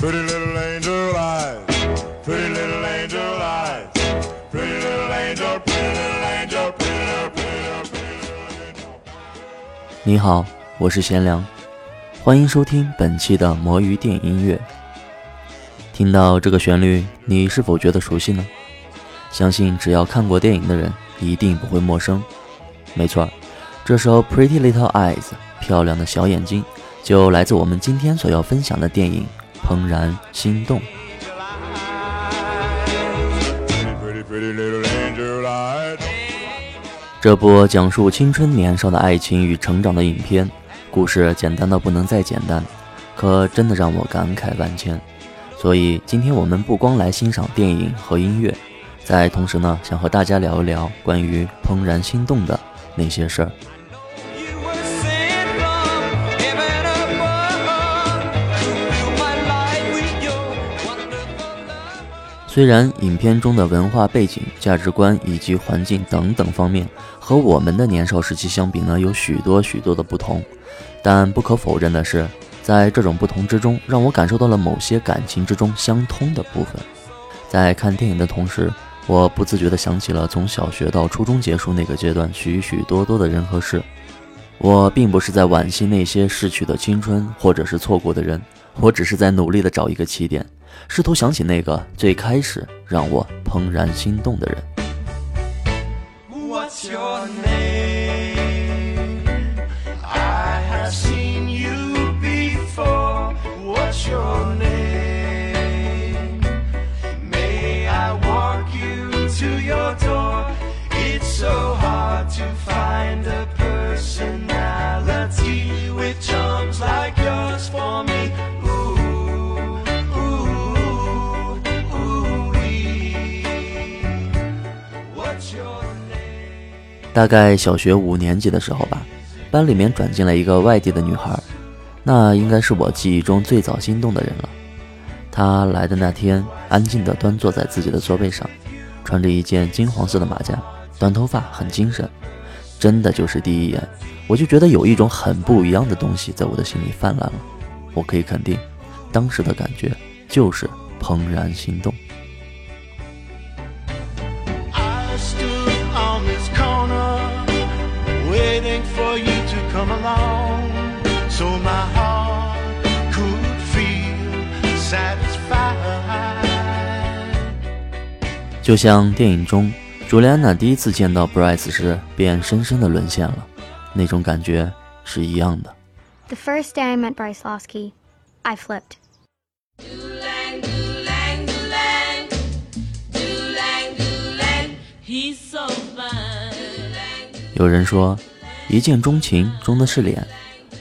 Pretty little angel eyes, pretty little angel eyes, pretty little angel, pretty little angel, pretty little, pretty little, pretty little angel. 你好，我是贤良，欢迎收听本期的魔芋电影音乐。听到这个旋律，你是否觉得熟悉呢？相信只要看过电影的人，一定不会陌生。没错，这首《Pretty Little Eyes》漂亮的小眼睛，就来自我们今天所要分享的电影《怦然心动》。这部讲述青春年少的爱情与成长的影片，故事简单到不能再简单，可真的让我感慨万千。所以今天我们不光来欣赏电影和音乐，在同时呢，想和大家聊一聊关于怦然心动的那些事儿。虽然影片中的文化背景、价值观以及环境等等方面和我们的年少时期相比呢，有许多许多的不同，但不可否认的是，在这种不同之中，让我感受到了某些感情之中相通的部分。在看电影的同时，我不自觉地想起了从小学到初中结束那个阶段许许多多的人和事。我并不是在惋惜那些逝去的青春，或者是错过的人，我只是在努力地找一个起点，试图想起那个最开始让我怦然心动的人。大概小学五年级的时候吧，班里面转进来一个外地的女孩，那应该是我记忆中最早心动的人了。她来的那天，安静地端坐在自己的座位上，穿着一件金黄色的马甲，短头发，很精神。真的就是第一眼，我就觉得有一种很不一样的东西在我的心里泛滥了。我可以肯定，当时的感觉就是怦然心动。就像电影中朱莉安娜第一次见到 bryce 时便深深的沦陷了那种感觉是一样的。The first day i met bryce loski i flipped. 有人说一见钟情钟的是脸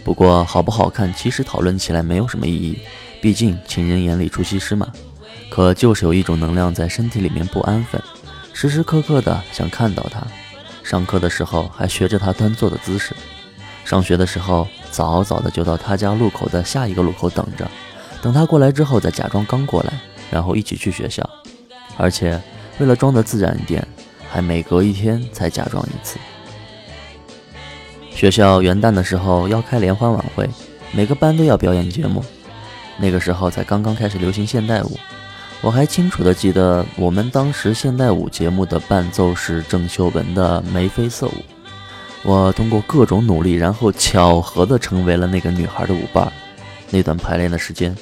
不过好不好看其实讨论起来没有什么意义毕竟情人眼里出西施嘛。可就是有一种能量在身体里面不安分，时时刻刻的想看到他。上课的时候还学着他端坐的姿势，上学的时候早早的就到他家路口的下一个路口等着，等他过来之后再假装刚过来，然后一起去学校。而且为了装得自然一点，还每隔一天才假装一次。学校元旦的时候要开联欢晚会，每个班都要表演节目。那个时候才刚刚开始流行现代舞，我还清楚的记得我们当时现代舞节目的伴奏是郑秀文的《眉飞色舞》。我通过各种努力，然后巧合的成为了那个女孩的舞伴。那段排练的时间，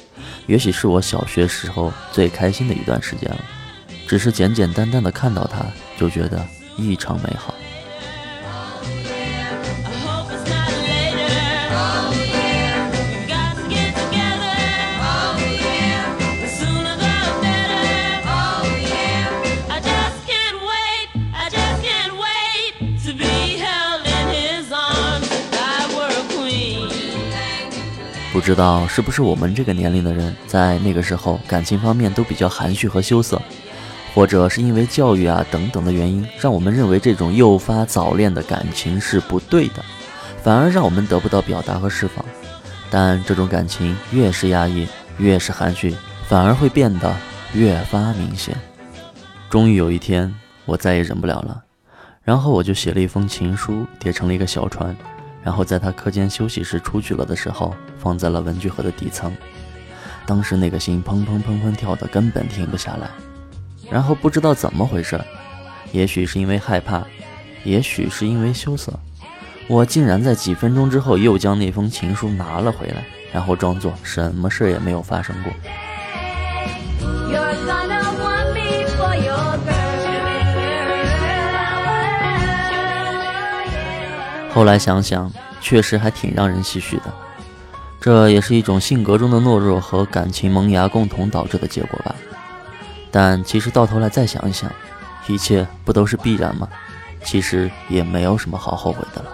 也许是我小学时候最开心的一段时间了。只是简简单单的看到她，就觉得异常美好。不知道是不是我们这个年龄的人，在那个时候感情方面都比较含蓄和羞涩，或者是因为教育啊等等的原因，让我们认为这种诱发早恋的感情是不对的，反而让我们得不到表达和释放。但这种感情越是压抑，越是含蓄，反而会变得越发明显。终于有一天，我再也忍不了了，然后我就写了一封情书，叠成了一个小船，然后在他课间休息时出去了的时候，放在了文具盒的底层。当时那个心砰砰砰砰跳的根本停不下来。然后不知道怎么回事，也许是因为害怕，也许是因为羞涩，我竟然在几分钟之后又将那封情书拿了回来，然后装作什么事也没有发生过。后来想想，确实还挺让人唏嘘的。这也是一种性格中的懦弱和感情萌芽共同导致的结果吧。但其实到头来再想一想，一切不都是必然吗？其实也没有什么好后悔的了。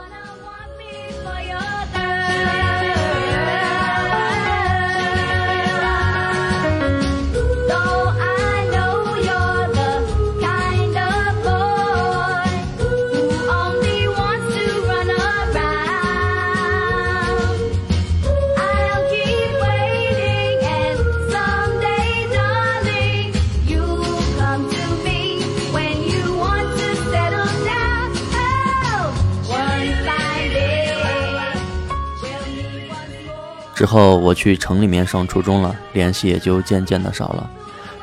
之后我去城里面上初中了，联系也就渐渐的少了，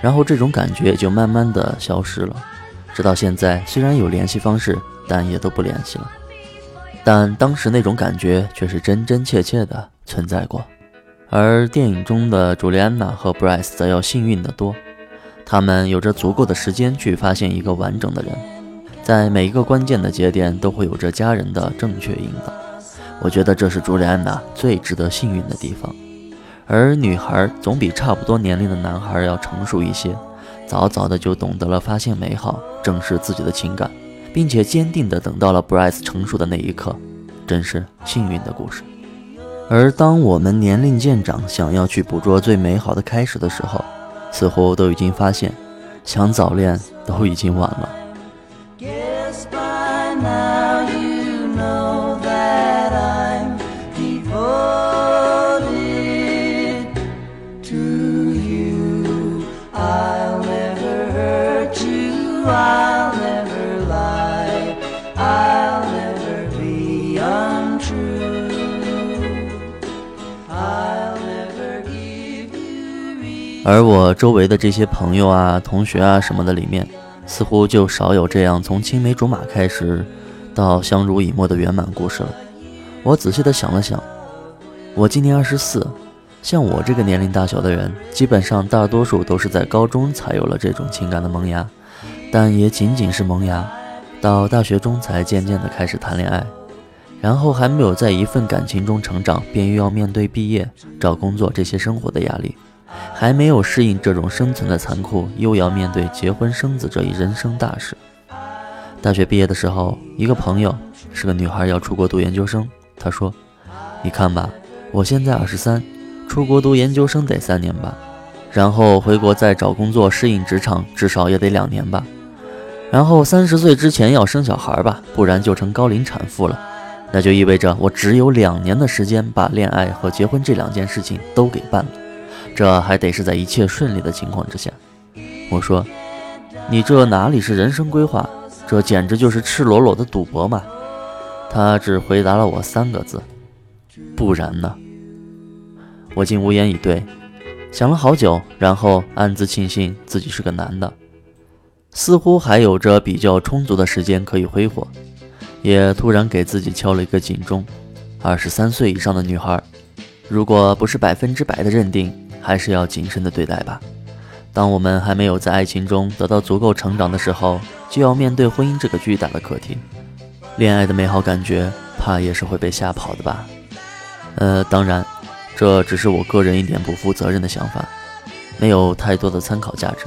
然后这种感觉也就慢慢的消失了。直到现在，虽然有联系方式，但也都不联系了。但当时那种感觉却是真真切切的存在过。而电影中的朱莉安娜和 Bryce 则要幸运得多，他们有着足够的时间去发现一个完整的人，在每一个关键的节点都会有着家人的正确引导。我觉得这是朱莉安娜最值得幸运的地方。而女孩总比差不多年龄的男孩要成熟一些，早早的就懂得了发现美好，正视自己的情感，并且坚定的等到了 Bryce 成熟的那一刻，真是幸运的故事。而当我们年龄渐长，想要去捕捉最美好的开始的时候，似乎都已经发现，想早恋都已经晚了。而我周围的这些朋友啊、同学啊什么的里面，似乎就少有这样从青梅竹马开始，到相濡以沫的圆满故事了。我仔细的想了想，我今年二十四，像我这个年龄大小的人，基本上大多数都是在高中才有了这种情感的萌芽，但也仅仅是萌芽，到大学中才渐渐的开始谈恋爱，然后还没有在一份感情中成长，便又要面对毕业、找工作这些生活的压力。还没有适应这种生存的残酷，又要面对结婚生子这一人生大事。大学毕业的时候，一个朋友是个女孩，要出国读研究生。她说：“你看吧，我现在二十三，出国读研究生得三年吧，然后回国再找工作适应职场，至少也得两年吧。然后三十岁之前要生小孩吧，不然就成高龄产妇了。那就意味着我只有两年的时间把恋爱和结婚这两件事情都给办了。”这还得是在一切顺利的情况之下。我说：“你这哪里是人生规划？这简直就是赤裸裸的赌博嘛！”他只回答了我三个字：“不然呢？”我竟无言以对，想了好久，然后暗自庆幸自己是个男的，似乎还有着比较充足的时间可以挥霍，也突然给自己敲了一个警钟：二十三岁以上的女孩，如果不是百分之百的认定，还是要谨慎的对待吧。当我们还没有在爱情中得到足够成长的时候，就要面对婚姻这个巨大的课题。恋爱的美好感觉，怕也是会被吓跑的吧？呃，当然，这只是我个人一点不负责任的想法，没有太多的参考价值。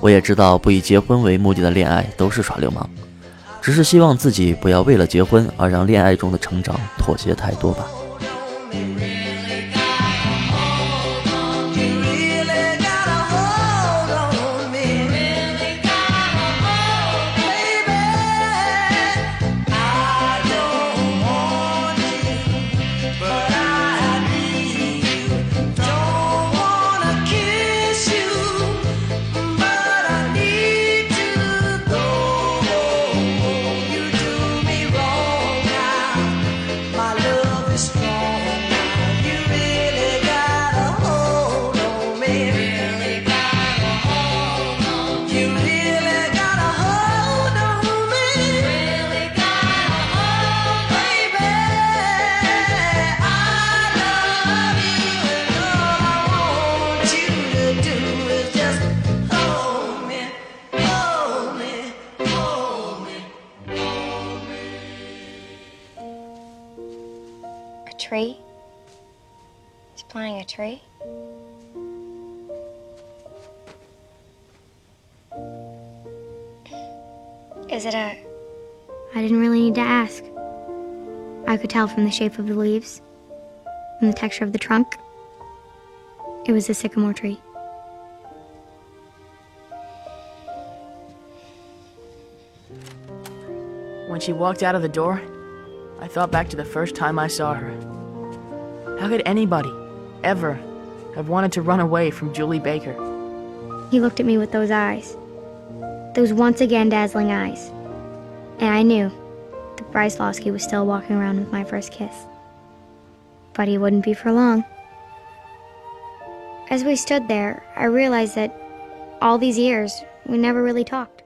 我也知道，不以结婚为目的的恋爱都是耍流氓，只是希望自己不要为了结婚而让恋爱中的成长妥协太多吧。Tree? He's planting a tree? Is it a. I didn't really need to ask. I could tell from the shape of the leaves and the texture of the trunk. It was a sycamore tree. When she walked out of the door, I thought back to the first time I saw her. How could anybody, ever, have wanted to run away from Julie Baker? He looked at me with those eyes. Those once again dazzling eyes. And I knew that Bryce Losky was still walking around with my first kiss. But he wouldn't be for long. As we stood there, I realized that all these years, we never really talked.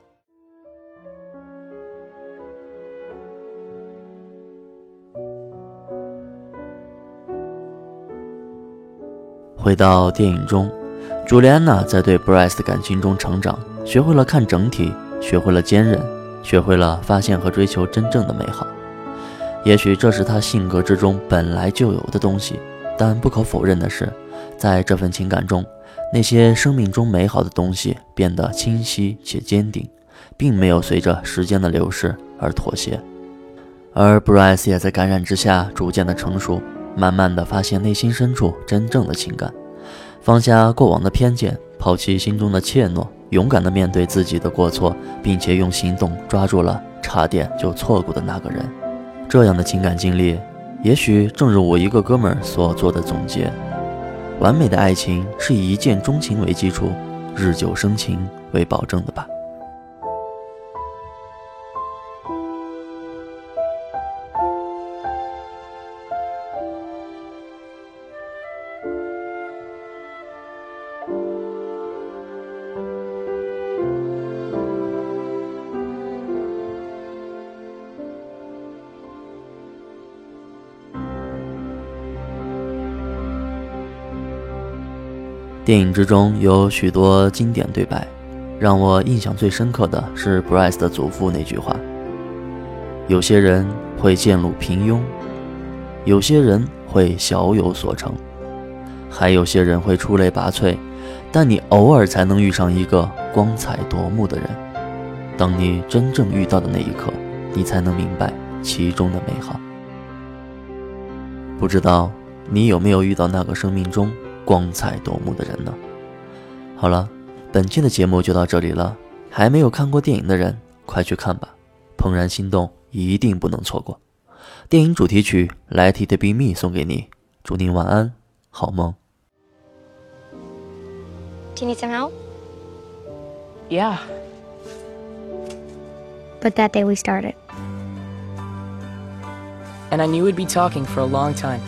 回到电影中，朱莉安娜在对 Bryce 的感情中成长，学会了看整体，学会了坚韧，学会了发现和追求真正的美好。也许这是她性格之中本来就有的东西，但不可否认的是，在这份情感中，那些生命中美好的东西变得清晰且坚定，并没有随着时间的流逝而妥协。而 Bryce 也在感染之下逐渐的成熟，慢慢的发现内心深处真正的情感，放下过往的偏见，抛弃心中的怯懦，勇敢的面对自己的过错，并且用行动抓住了差点就错过的那个人。这样的情感经历，也许正如我一个哥们儿所做的总结：完美的爱情是以一见钟情为基础，日久生情为保证的吧。电影之中有许多经典对白，让我印象最深刻的是 Bryce 的祖父那句话：“有些人会渐入平庸，有些人会小有所成，还有些人会出类拔萃，但你偶尔才能遇上一个光彩夺目的人。当你真正遇到的那一刻，你才能明白其中的美好。不知道你有没有遇到那个生命中？”光彩夺目的人呢？好了，本期的节目就到这里了。还没有看过电影的人，快去看吧！《怦然心动》一定不能错过。电影主题曲《Let It Be Me》送给你，祝您晚安，好梦。Do you need some help? Yeah, But that day we started. and I knew we'd be talking for a long time.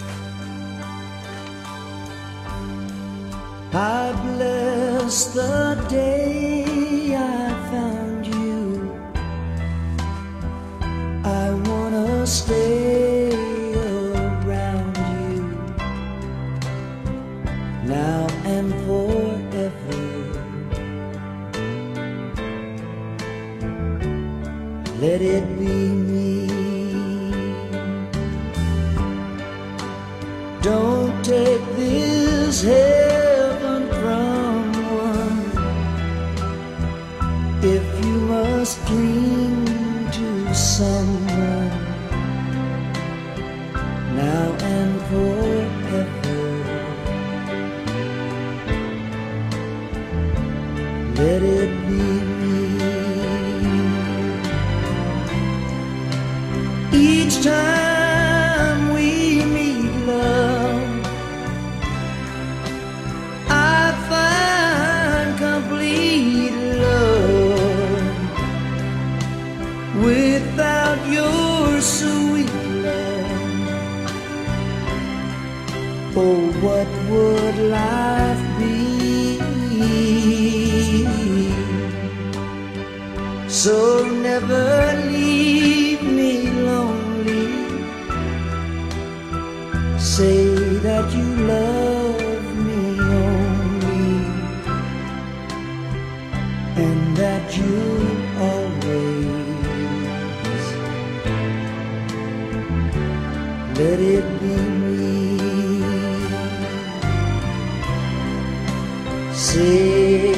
I bless the day I found you. I wanna stay around you now and forever. Let it be and forever. Let it be Oh, what would life be? So never leave me lonely. Say that you love me only, and that you always let it be me. See.